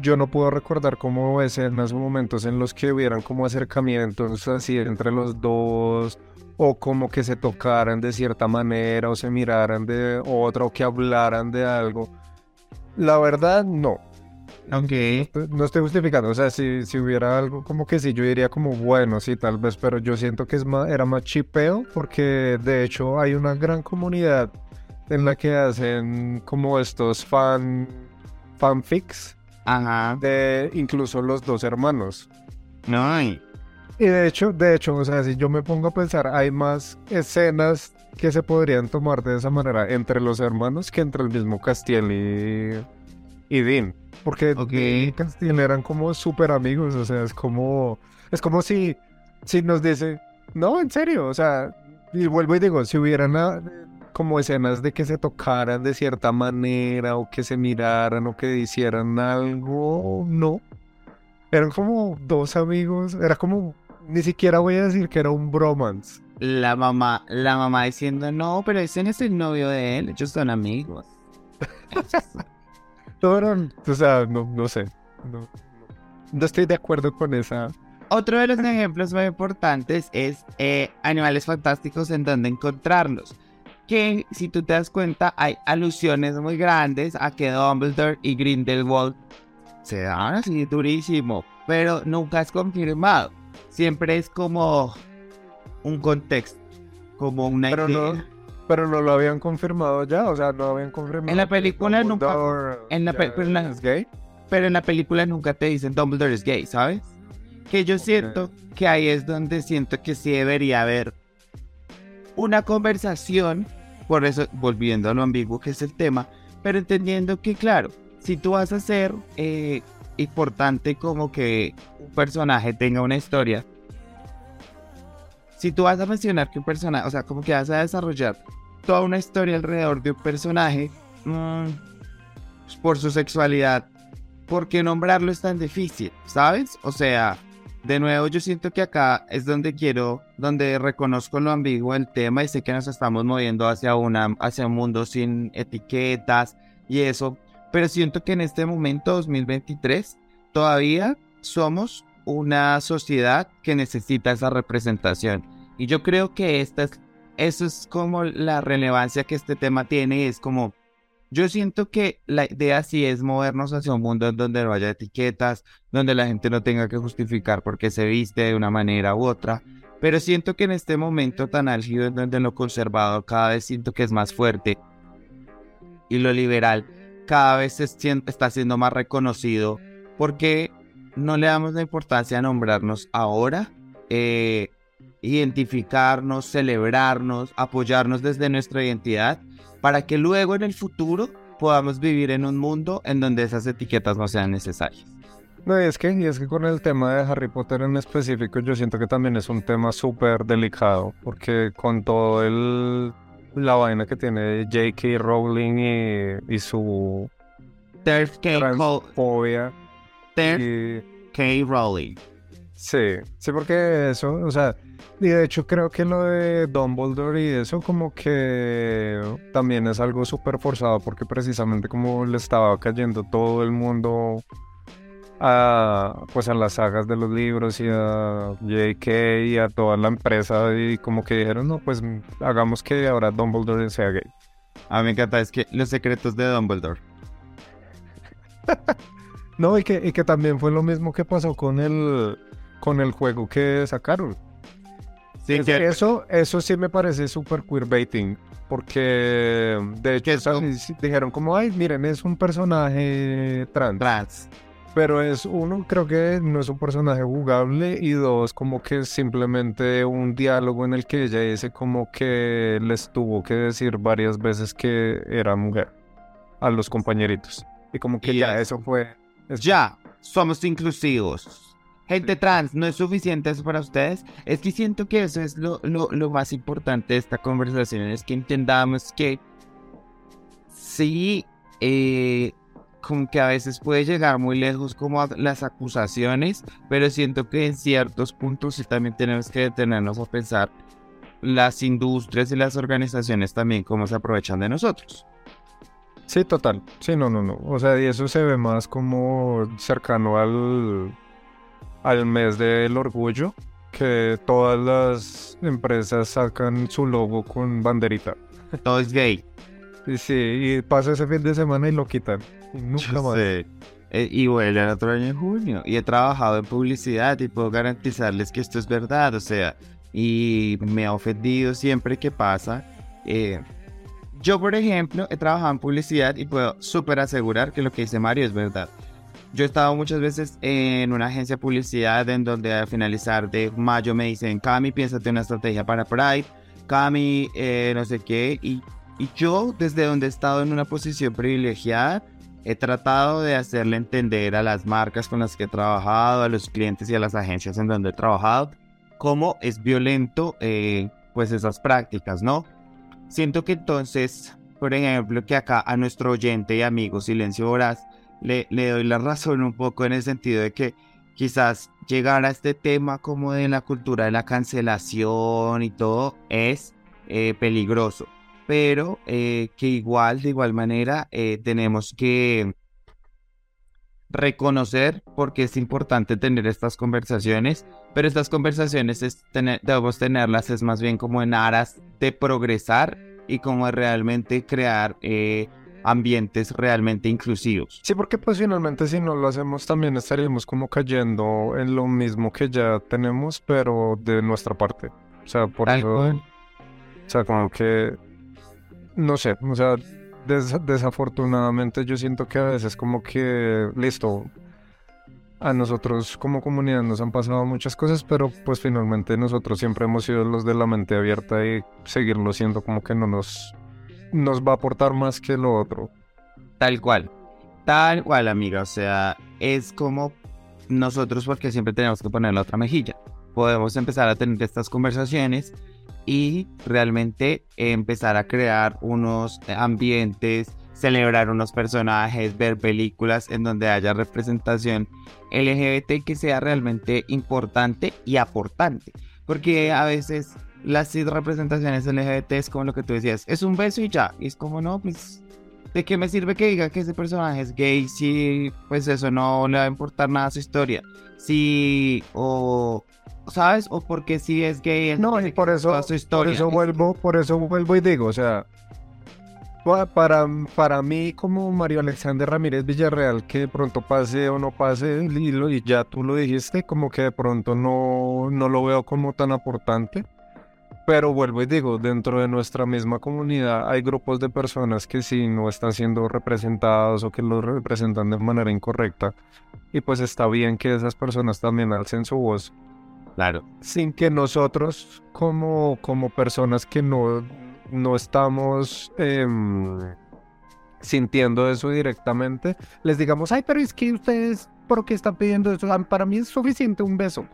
yo no puedo recordar cómo escenas o momentos en los que hubieran como acercamientos así entre los dos o como que se tocaran de cierta manera o se miraran de otra o que hablaran de algo. La verdad, no. No estoy justificando, o sea, si, si hubiera algo como que sí, yo diría como bueno, sí, tal vez, pero yo siento que es más, era más chipeo porque de hecho hay una gran comunidad en la que hacen como estos fan fanfics Ajá. de incluso los dos hermanos. Ay. Y de hecho, de hecho, o sea, si yo me pongo a pensar, hay más escenas que se podrían tomar de esa manera entre los hermanos que entre el mismo Castiel y, y Dean. Porque Ok. Dean y Castiel eran como súper amigos, o sea, es como, es como si, si nos dice, no, en serio, o sea, y vuelvo y digo, si hubieran, a- como escenas de que se tocaran de cierta manera o que se miraran o que hicieran algo, no. Eran como dos amigos, era como, ni siquiera voy a decir que era un bromance. La mamá, la mamá diciendo, no, pero ese no es el novio de él, ellos son amigos. [LAUGHS] O sea, no, no sé, no, no estoy de acuerdo con esa otro de los ejemplos muy importantes es eh, Animales Fantásticos en donde encontrarlos. Que si tú te das cuenta hay alusiones muy grandes a que Dumbledore y Grindelwald se dan así durísimo, pero nunca es confirmado. Siempre es como un contexto, como una pero idea. No, pero no lo habían confirmado ya, o sea, no habían confirmado. En la película nunca. En la, pero, ¿Es gay? pero en la película nunca te dicen Dumbledore es gay, ¿sabes? que yo siento que ahí es donde siento que sí debería haber una conversación, por eso volviendo a lo ambiguo que es el tema, pero entendiendo que claro, si tú vas a ser eh, importante como que un personaje tenga una historia, si tú vas a mencionar que un personaje, o sea, como que vas a desarrollar toda una historia alrededor de un personaje mmm, por su sexualidad, ¿por qué nombrarlo es tan difícil? ¿Sabes? O sea, de nuevo, yo siento que acá es donde quiero, donde reconozco lo ambiguo del tema y sé que nos estamos moviendo hacia, una, hacia un mundo sin etiquetas y eso, pero siento que en este momento, 2023, todavía somos una sociedad que necesita esa representación. Y yo creo que esta es, eso es como la relevancia que este tema tiene, es como yo siento que la idea sí es movernos hacia un mundo en donde no haya etiquetas, donde la gente no tenga que justificar por qué se viste de una manera u otra, pero siento que en este momento tan álgido en donde lo conservado cada vez siento que es más fuerte y lo liberal cada vez está siendo más reconocido porque no le damos la importancia a nombrarnos ahora, eh, identificarnos, celebrarnos, apoyarnos desde nuestra identidad para que luego en el futuro podamos vivir en un mundo en donde esas etiquetas no sean necesarias. No, y es que, y es que con el tema de Harry Potter en específico, yo siento que también es un tema súper delicado, porque con todo el la vaina que tiene J.K. Rowling y, y su transfobia. K. Rowling. Sí, sí, porque eso, o sea, y de hecho creo que lo de Dumbledore y eso como que también es algo súper forzado porque precisamente como le estaba cayendo todo el mundo a pues a las sagas de los libros y a J.K. y a toda la empresa y como que dijeron no pues hagamos que ahora Dumbledore sea gay. A mí me encanta es que los secretos de Dumbledore. [LAUGHS] no y que, y que también fue lo mismo que pasó con el con el juego que sacaron. Sí, eso, eso sí me parece súper queerbaiting. Porque de hecho dijeron como, ay, miren, es un personaje trans. Trans. Pero es uno, creo que no es un personaje jugable y dos, como que simplemente un diálogo en el que ella dice como que les tuvo que decir varias veces que era mujer a los compañeritos. Y como que ya eso fue... Ya, somos inclusivos gente trans, ¿no es suficiente eso para ustedes? Es que siento que eso es lo, lo, más importante de esta conversación, es que entendamos que sí, eh, como que a veces puede llegar muy lejos como las acusaciones, pero siento que en ciertos puntos sí también tenemos que detenernos a pensar las industrias y las organizaciones también cómo se aprovechan de nosotros. Sí, total. Sí, no, no, no. O sea, y eso se ve más como cercano al al mes del orgullo que todas las empresas sacan su logo con banderita. [LAUGHS] Todo es gay. Sí, sí, y pasa ese fin de semana y lo quitan. Y nunca más. Eh, y vuelve al otro año en junio. Y he trabajado en publicidad y puedo garantizarles que esto es verdad. O sea, y me ha ofendido siempre que pasa. Eh, yo, por ejemplo, he trabajado en publicidad y puedo súper asegurar que lo que dice Mario es verdad. Yo he estado muchas veces en una agencia de publicidad en donde al finalizar de mayo me dicen, Cami, piénsate una estrategia para Pride, Cami, eh, no sé qué. Y, y yo, desde donde he estado en una posición privilegiada, he tratado de hacerle entender a las marcas con las que he trabajado, a los clientes y a las agencias en donde he trabajado, cómo es violento eh, pues esas prácticas, ¿no? siento que entonces, por ejemplo, que acá a nuestro oyente y amigo Silencio Voraz le, le doy la razón un poco en el sentido de que quizás llegar a este tema como de la cultura de la cancelación y todo es eh, peligroso, pero eh, que igual, de igual manera, eh, tenemos que reconocer porque es importante tener estas conversaciones, pero estas conversaciones es tener, debemos tenerlas es más bien como en aras de progresar y como realmente crear ambientes realmente inclusivos. Sí, porque pues finalmente si no lo hacemos también estaríamos como cayendo en lo mismo que ya tenemos, pero de nuestra parte. O sea, por eso... O sea, como que... No sé, o sea, desafortunadamente yo siento que a veces como que, listo, a nosotros como comunidad nos han pasado muchas cosas, pero pues finalmente nosotros siempre hemos sido los de la mente abierta y seguirlo siendo como que no nos nos va a aportar más que lo otro. Tal cual. Tal cual, amiga. O sea, es como nosotros porque siempre tenemos que poner la otra mejilla. Podemos empezar a tener estas conversaciones y realmente empezar a crear unos ambientes, celebrar unos personajes, ver películas en donde haya representación LGBT que sea realmente importante y aportante. Porque a veces las representaciones LGBT es como lo que tú decías, es un beso y ya. Y es como, no, pues, ¿de qué me sirve que diga que ese personaje es gay si, pues, eso no le va a importar nada a su historia? Si, o, ¿sabes? O porque si es gay, no, y por eso, su historia. Por eso vuelvo, por eso vuelvo y digo, o sea, para, para mí como Mario Alexander Ramírez Villarreal, que de pronto pase o no pase hilo, y ya tú lo dijiste, como que de pronto no, no lo veo como tan aportante. Pero vuelvo y digo, dentro de nuestra misma comunidad hay grupos de personas que sí no están siendo representados o que los representan de manera incorrecta. Y pues está bien que esas personas también alcen su voz. Claro. Sin que nosotros como, como personas que no, no estamos em, sintiendo eso directamente, les digamos, ay, pero es que ustedes, ¿por qué están pidiendo eso? Para mí es suficiente un beso.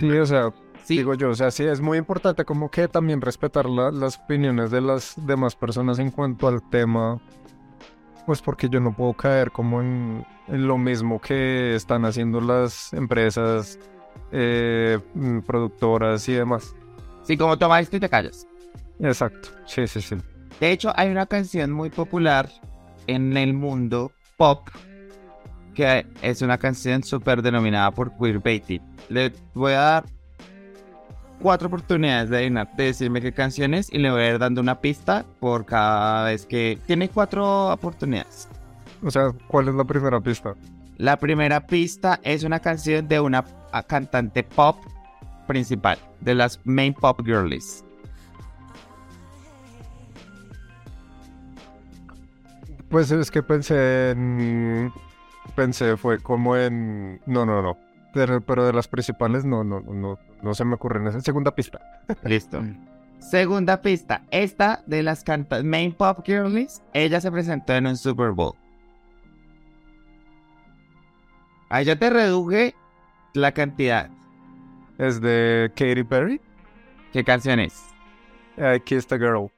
Sí, o sea, Digo yo, o sea, sí es muy importante como que también respetar las opiniones de las demás personas en cuanto al tema, pues porque yo no puedo caer como en, lo mismo que están haciendo las empresas, eh, mm, productoras y demás. Sí, como tomas esto y te callas. Exacto, sí, sí, sí. De hecho, hay una canción muy popular en el mundo pop que es una canción súper denominada por queerbaiting. Le voy a dar cuatro oportunidades de, de decirme qué canciones y le voy a ir dando una pista por cada vez que tiene cuatro oportunidades. O sea, ¿cuál es la primera pista? La primera pista es una canción de una cantante pop principal, de las main pop girlies. Pues es que pensé en. Pensé, fue como en. No, no, no pero de las principales no, no, no, no se me ocurre en esa segunda pista. Listo. Segunda pista. Esta de las cantas Main Pop Girlies, ella se presentó en un Super Bowl. Ahí ya te reduje la cantidad. ¿Es de Katy Perry? ¿Qué canción es? I Kissed a Girl.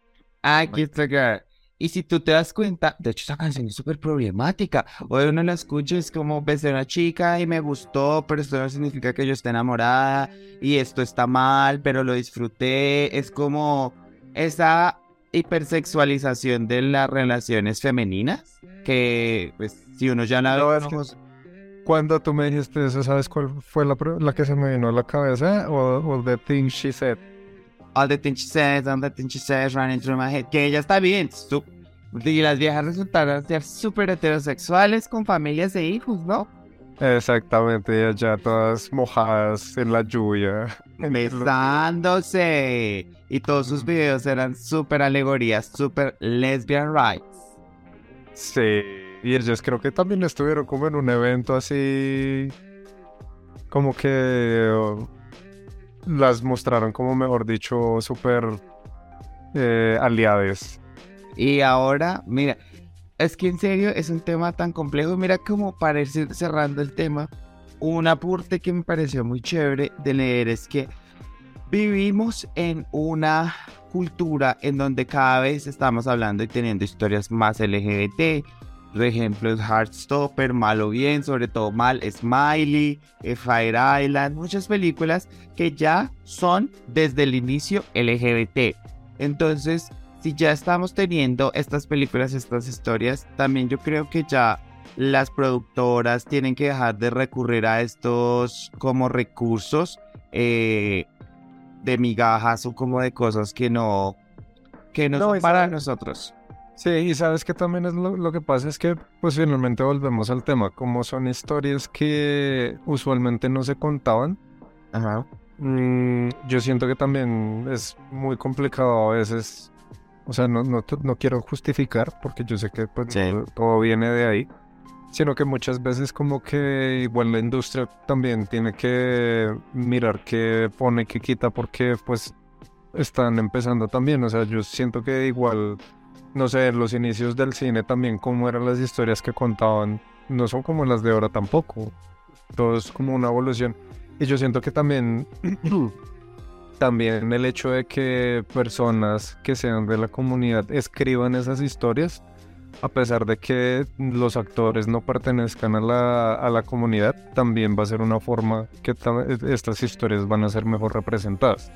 I Kissed a Girl. Y si tú te das cuenta, de hecho esa canción es súper problemática. Hoy uno la escucha es como besé a una chica y me gustó, pero esto no significa que yo esté enamorada y esto está mal, pero lo disfruté. Es como esa hipersexualización de las relaciones femeninas que pues si uno ya la ve... cuando tú me dijiste eso, ¿sabes cuál fue la, la que se me vino a la cabeza? O, o The Thing She Said all the things she says, all the things she says running through my head, que ella está bien. Y las viejas resultaron ser súper heterosexuales con familias e hijos, ¿no? Exactamente, ya todas mojadas en la lluvia. Besándose. Y todos sus videos eran súper alegorías, súper lesbian rights. Sí, y ellos creo que también estuvieron como en un evento así, como que las mostraron como, mejor dicho, súper eh, aliadas. Y ahora, mira, es que en serio es un tema tan complejo. Mira, como para cerrando el tema, un aporte que me pareció muy chévere de leer es que vivimos en una cultura en donde cada vez estamos hablando y teniendo historias más LGBT. Por ejemplo, Heartstopper, Mal o Bien, sobre todo Mal, Smiley, eh, Fire Island, muchas películas que ya son desde el inicio LGBT. Entonces, si ya estamos teniendo estas películas, estas historias, también yo creo que ya las productoras tienen que dejar de recurrir a estos como recursos eh, de migajas o como de cosas que no, que no, No, son para nosotros. Sí, y sabes que también es lo, lo que pasa es que pues finalmente volvemos al tema, como son historias que usualmente no se contaban, Ajá. mm, yo siento que también es muy complicado a veces, o sea, no, no, no quiero justificar porque yo sé que pues, Sí. todo viene de ahí, sino que muchas veces como que igual la industria también tiene que mirar qué pone, qué quita, porque pues están empezando también, o sea, yo siento que igual no sé, los inicios del cine también, cómo eran las historias que contaban, no son como las de ahora tampoco. Todo es como una evolución. Y yo siento que también, [CLEARS THROAT] también el hecho de que personas que sean de la comunidad escriban esas historias, a pesar de que los actores no pertenezcan a la, a la comunidad, también va a ser una forma que ta- estas historias van a ser mejor representadas.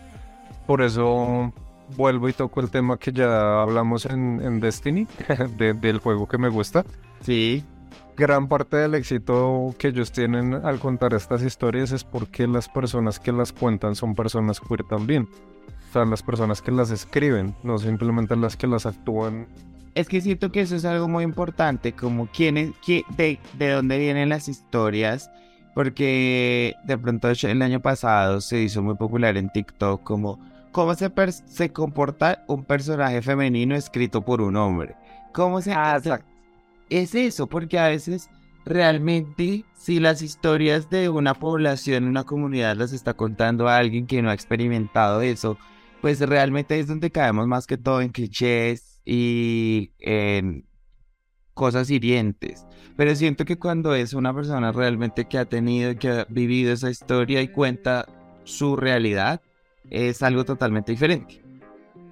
Por eso vuelvo y toco el tema que ya hablamos en, en Destiny, [LAUGHS] de- del juego que me gusta. Sí, Gran parte del éxito que ellos tienen al contar estas historias es porque las personas que las cuentan son personas queer también. O sea, las personas que las escriben, no simplemente las que las actúan. es que siento que eso es algo muy importante, como quién es, de, de dónde vienen las historias, porque de pronto el año pasado se hizo muy popular en TikTok como cómo se, se comporta un personaje femenino escrito por un hombre. ¿Cómo se es eso, porque a veces realmente si las historias de una población, una comunidad las está contando a alguien que no ha experimentado eso, pues realmente es donde caemos más que todo en clichés y en cosas hirientes. Pero siento que cuando es una persona realmente que ha tenido, que ha vivido esa historia y cuenta su realidad, es algo totalmente diferente.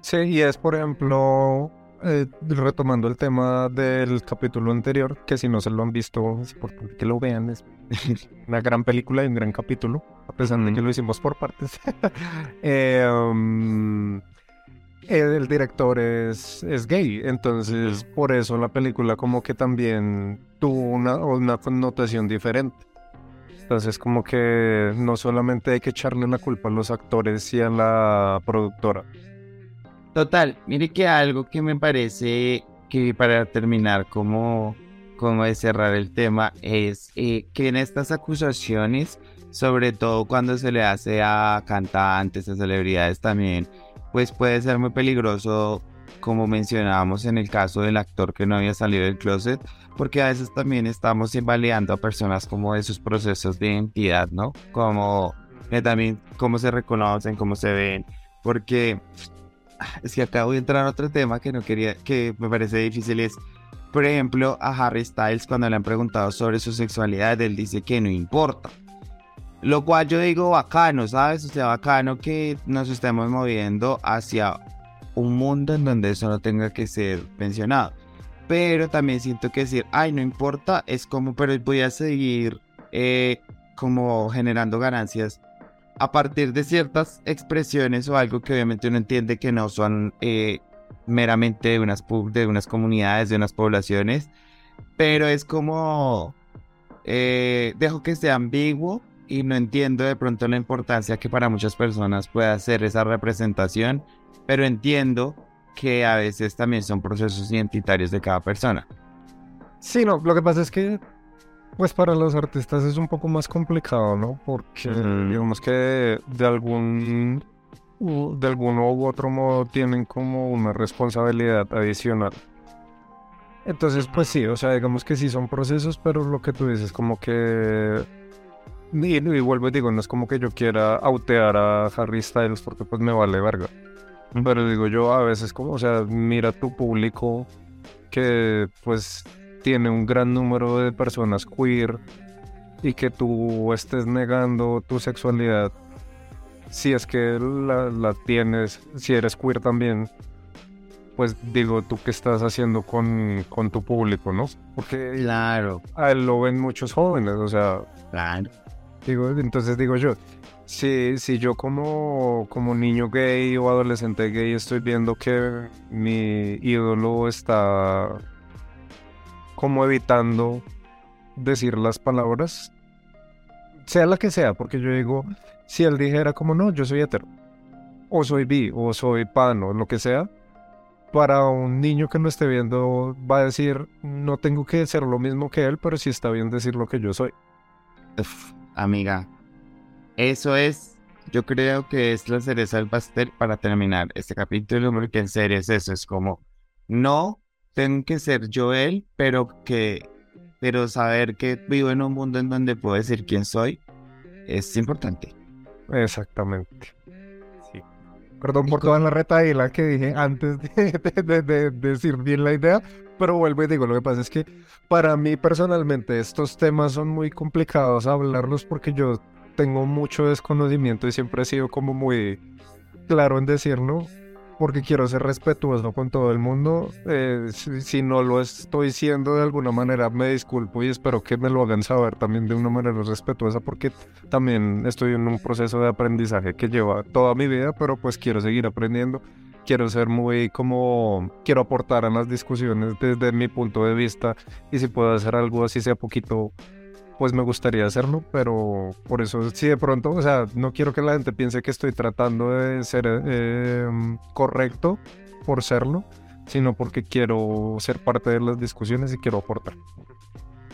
Sí, y es por ejemplo, eh, retomando el tema del capítulo anterior, que si no se lo han visto, es importante que lo vean. Es [LAUGHS] una gran película y un gran capítulo, a pesar de que lo hicimos por partes. [LAUGHS] Eh, um, el, el director es, es gay, entonces por eso la película como que también tuvo una, una connotación diferente. Entonces como que no solamente hay que echarle la culpa a los actores y a la productora. Total, mire que algo que me parece que para terminar como, como de cerrar el tema es eh, que en estas acusaciones, sobre todo cuando se le hace a cantantes, a celebridades también, pues puede ser muy peligroso, como mencionábamos en el caso del actor que no había salido del closet, porque a veces también estamos invalidando a personas como de sus procesos de identidad, ¿no? Como que también cómo se reconocen, cómo se ven, porque [SIGHS] es que acabo de entrar a otro tema que no quería, que me parece difícil es, por ejemplo, a Harry Styles cuando le han preguntado sobre su sexualidad, él dice que no importa. Lo cual yo digo bacano, ¿sabes? O sea, bacano que nos estemos moviendo hacia un mundo en donde eso no tenga que ser mencionado. Pero también siento que decir, ay, no importa, es como, pero voy a seguir eh, como generando ganancias a partir de ciertas expresiones o algo que obviamente uno entiende que no son eh, meramente de unas, de unas comunidades, de unas poblaciones, pero es como, eh, dejo que sea ambiguo y no entiendo de pronto la importancia que para muchas personas pueda ser esa representación, pero entiendo que a veces también son procesos identitarios de cada persona. Sí, no, lo que pasa es que, pues para los artistas es un poco más complicado, ¿no? Porque digamos que de algún, de alguno u otro modo tienen como una responsabilidad adicional. Entonces, pues sí, o sea, digamos que sí son procesos, pero lo que tú dices, como que... Y, y vuelvo y digo, no es como que yo quiera autear a Harry Styles porque pues me vale verga. Pero digo yo a veces como, o sea, mira tu público que pues tiene un gran número de personas queer y que tú estés negando tu sexualidad si es que la, la tienes, si eres queer también, pues digo, tú qué estás haciendo con, con tu público, ¿no? Porque Claro, a él lo ven muchos jóvenes, o sea, claro. digo, entonces digo yo, si, si yo como, como niño gay o adolescente gay estoy viendo que mi ídolo está como evitando decir las palabras, sea la que sea, porque yo digo, si él dijera como no, yo soy hetero, o soy bi, o soy pan, o lo que sea, para un niño que no esté viendo va a decir, no tengo que ser lo mismo que él, pero sí está bien decir lo que yo soy. Uf, amiga, eso es, yo creo que es la cereza del pastel para terminar este capítulo, porque en serio es eso, es como, no tengo que ser yo él, pero que, pero saber que vivo en un mundo en donde puedo decir quién soy, es importante. Exactamente. Sí. Perdón por toda la retaíla que dije antes de, de- de- de decir bien la idea, pero vuelvo y digo, lo que pasa es que para mí personalmente estos temas son muy complicados hablarlos porque yo tengo mucho desconocimiento y siempre he sido como muy claro en decirlo, porque quiero ser respetuoso con todo el mundo. Eh, si, si no lo estoy siendo de alguna manera, me disculpo y espero que me lo hagan saber también de una manera respetuosa, porque también estoy en un proceso de aprendizaje que lleva toda mi vida, pero pues quiero seguir aprendiendo. Quiero ser muy como, quiero aportar a las discusiones desde mi punto de vista y si puedo hacer algo así sea poquito, pues me gustaría hacerlo, pero por eso sí de pronto, o sea, no quiero que la gente piense que estoy tratando de ser eh, correcto por serlo, sino porque quiero ser parte de las discusiones y quiero aportar.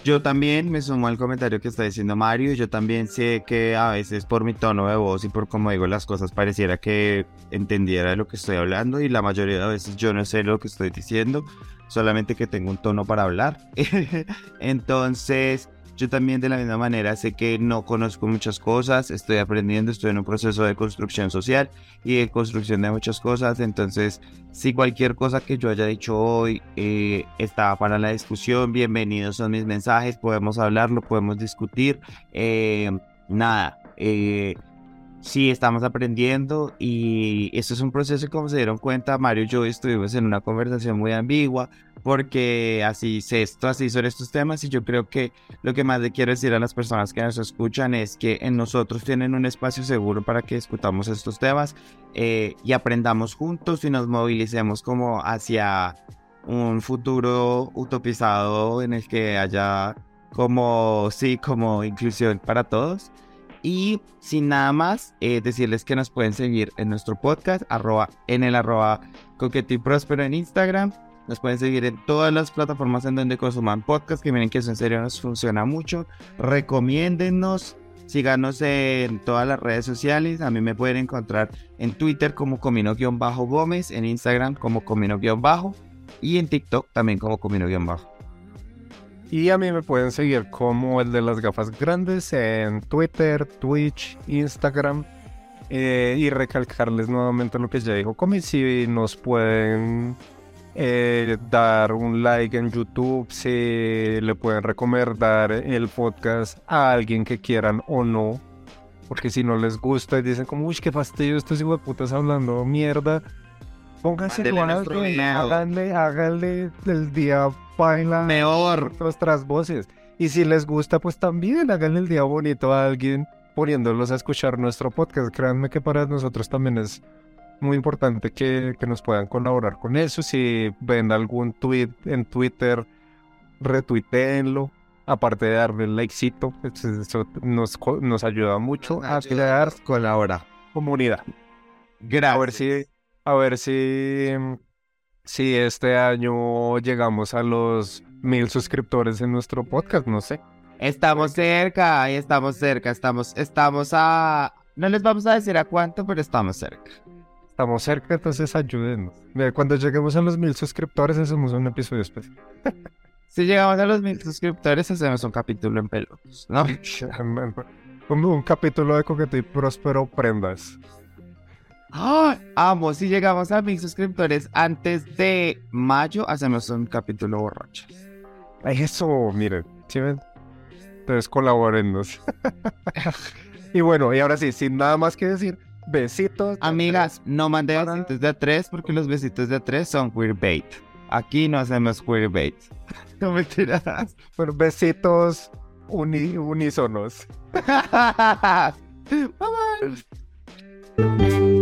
Yo también me sumo al comentario que está diciendo Mario. Yo también sé que a veces por mi tono de voz y por cómo digo las cosas pareciera que entendiera lo que estoy hablando y la mayoría de veces yo no sé lo que estoy diciendo, solamente que tengo un tono para hablar. [LAUGHS] Entonces, yo también de la misma manera sé que no conozco muchas cosas, estoy aprendiendo, estoy en un proceso de construcción social y de construcción de muchas cosas. Entonces, si cualquier cosa que yo haya dicho hoy eh, está para la discusión, bienvenidos son mis mensajes, podemos hablarlo, podemos discutir. Eh, nada, eh, sí estamos aprendiendo y esto es un proceso como se dieron cuenta, Mario y yo estuvimos en una conversación muy ambigua porque así sé esto, así son estos temas y yo creo que lo que más le quiero decir a las personas que nos escuchan es que en nosotros tienen un espacio seguro para que discutamos estos temas eh, y aprendamos juntos y nos movilicemos como hacia un futuro utopizado en el que haya como, sí, como inclusión para todos. Y sin nada más, eh, decirles que nos pueden seguir en nuestro podcast, arroba, en el arroba coqueto y próspero en Instagram. Nos pueden seguir en todas las plataformas en donde consuman podcast, que miren que eso en serio nos funciona mucho. Recomiéndennos, síganos en todas las redes sociales. A mí me pueden encontrar en Twitter como Comino-Gómez, en Instagram como Comino-Bajo y en TikTok también como Comino-Bajo. Y a mí me pueden seguir como el de las gafas grandes en Twitter, Twitch, Instagram. eh, y recalcarles nuevamente lo que ya dijo Comi, si nos pueden eh, dar un like en YouTube, si le pueden recomendar el podcast a alguien que quieran o no. Porque si no les gusta y dicen como, uy, qué fastidio estos putas hablando mierda, pónganse video. háganle, háganle el día baila Mejor. nuestras voces. Y si les gusta, pues también háganle el día bonito a alguien poniéndolos a escuchar nuestro podcast. Créanme que para nosotros también es muy importante que, que nos puedan colaborar con eso. Si ven algún tweet en Twitter, retuiteenlo. Aparte de darle el likecito, pues, eso nos, nos ayuda mucho a crear colabora. comunidad. Gracias. A ver si, a ver si, si este año llegamos a los mil suscriptores en nuestro podcast, no sé. Estamos cerca, estamos cerca, estamos, estamos a... No les vamos a decir a cuánto, pero estamos cerca. Estamos cerca, entonces ayúdenos. Mira, Cuando lleguemos a los mil suscriptores, hacemos un episodio especial. [LAUGHS] Si llegamos a los mil suscriptores, hacemos un capítulo en pelotas, ¿no? [LAUGHS] Un, un capítulo de Coqueto y Próspero Prendas. Ah, amo, si llegamos a mil suscriptores antes de mayo, hacemos un capítulo borrachos. Eso, miren, ¿sí ven? Entonces colaborenos. [LAUGHS] y bueno, y ahora sí, sin nada más que decir, besitos. Amigas, no mandé Para... besitos de tres porque los besitos de tres son queerbait. Aquí no hacemos queerbait. [LAUGHS] no mentiras. Pero besitos uni unísonos. [LAUGHS] Bye.